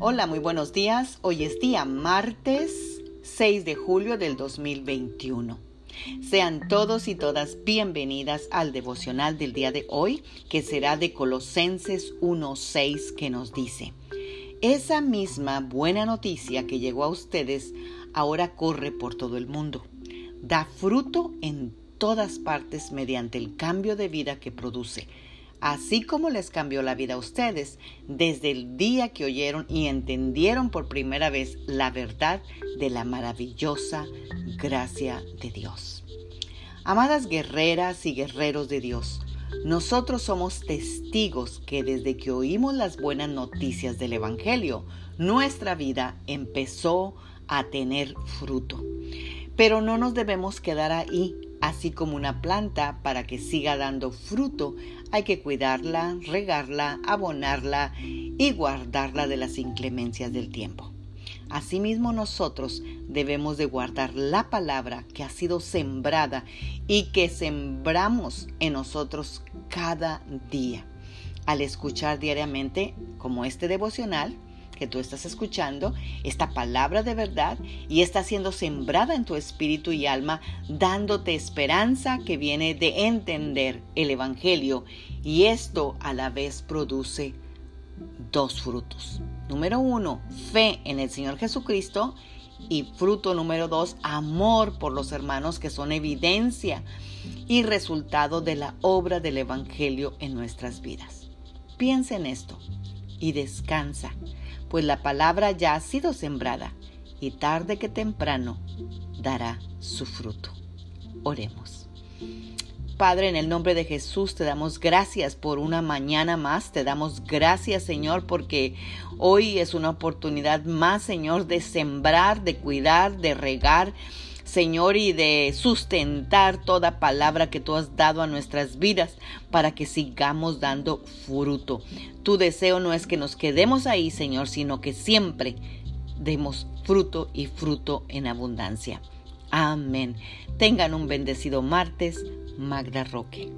Hola, muy buenos días. Hoy es día martes 6 de julio del 2021. Sean todos y todas bienvenidas al devocional del día de hoy, que será de Colosenses 1.6, que nos dice, esa misma buena noticia que llegó a ustedes ahora corre por todo el mundo. Da fruto en todas partes mediante el cambio de vida que produce, así como les cambió la vida a ustedes desde el día que oyeron y entendieron por primera vez la verdad de la maravillosa gracia de Dios. Amadas guerreras y guerreros de Dios, nosotros somos testigos que desde que oímos las buenas noticias del Evangelio, nuestra vida empezó a tener fruto. Pero no nos debemos quedar ahí, así como una planta para que siga dando fruto. Hay que cuidarla, regarla, abonarla y guardarla de las inclemencias del tiempo. Asimismo nosotros debemos de guardar la palabra que ha sido sembrada y que sembramos en nosotros cada día. Al escuchar diariamente como este devocional que tú estás escuchando, esta palabra de verdad y está siendo sembrada en tu espíritu y alma, dándote esperanza que viene de entender el Evangelio y esto a la vez produce dos frutos. Número uno, fe en el Señor Jesucristo. Y fruto número dos, amor por los hermanos que son evidencia y resultado de la obra del Evangelio en nuestras vidas. Piensa en esto y descansa, pues la palabra ya ha sido sembrada y tarde que temprano dará su fruto. Oremos. Padre, en el nombre de Jesús te damos gracias por una mañana más. Te damos gracias, Señor, porque hoy es una oportunidad más, Señor, de sembrar, de cuidar, de regar. Señor, y de sustentar toda palabra que tú has dado a nuestras vidas para que sigamos dando fruto. Tu deseo no es que nos quedemos ahí, Señor, sino que siempre demos fruto y fruto en abundancia. Amén. Tengan un bendecido martes. Magda Roque.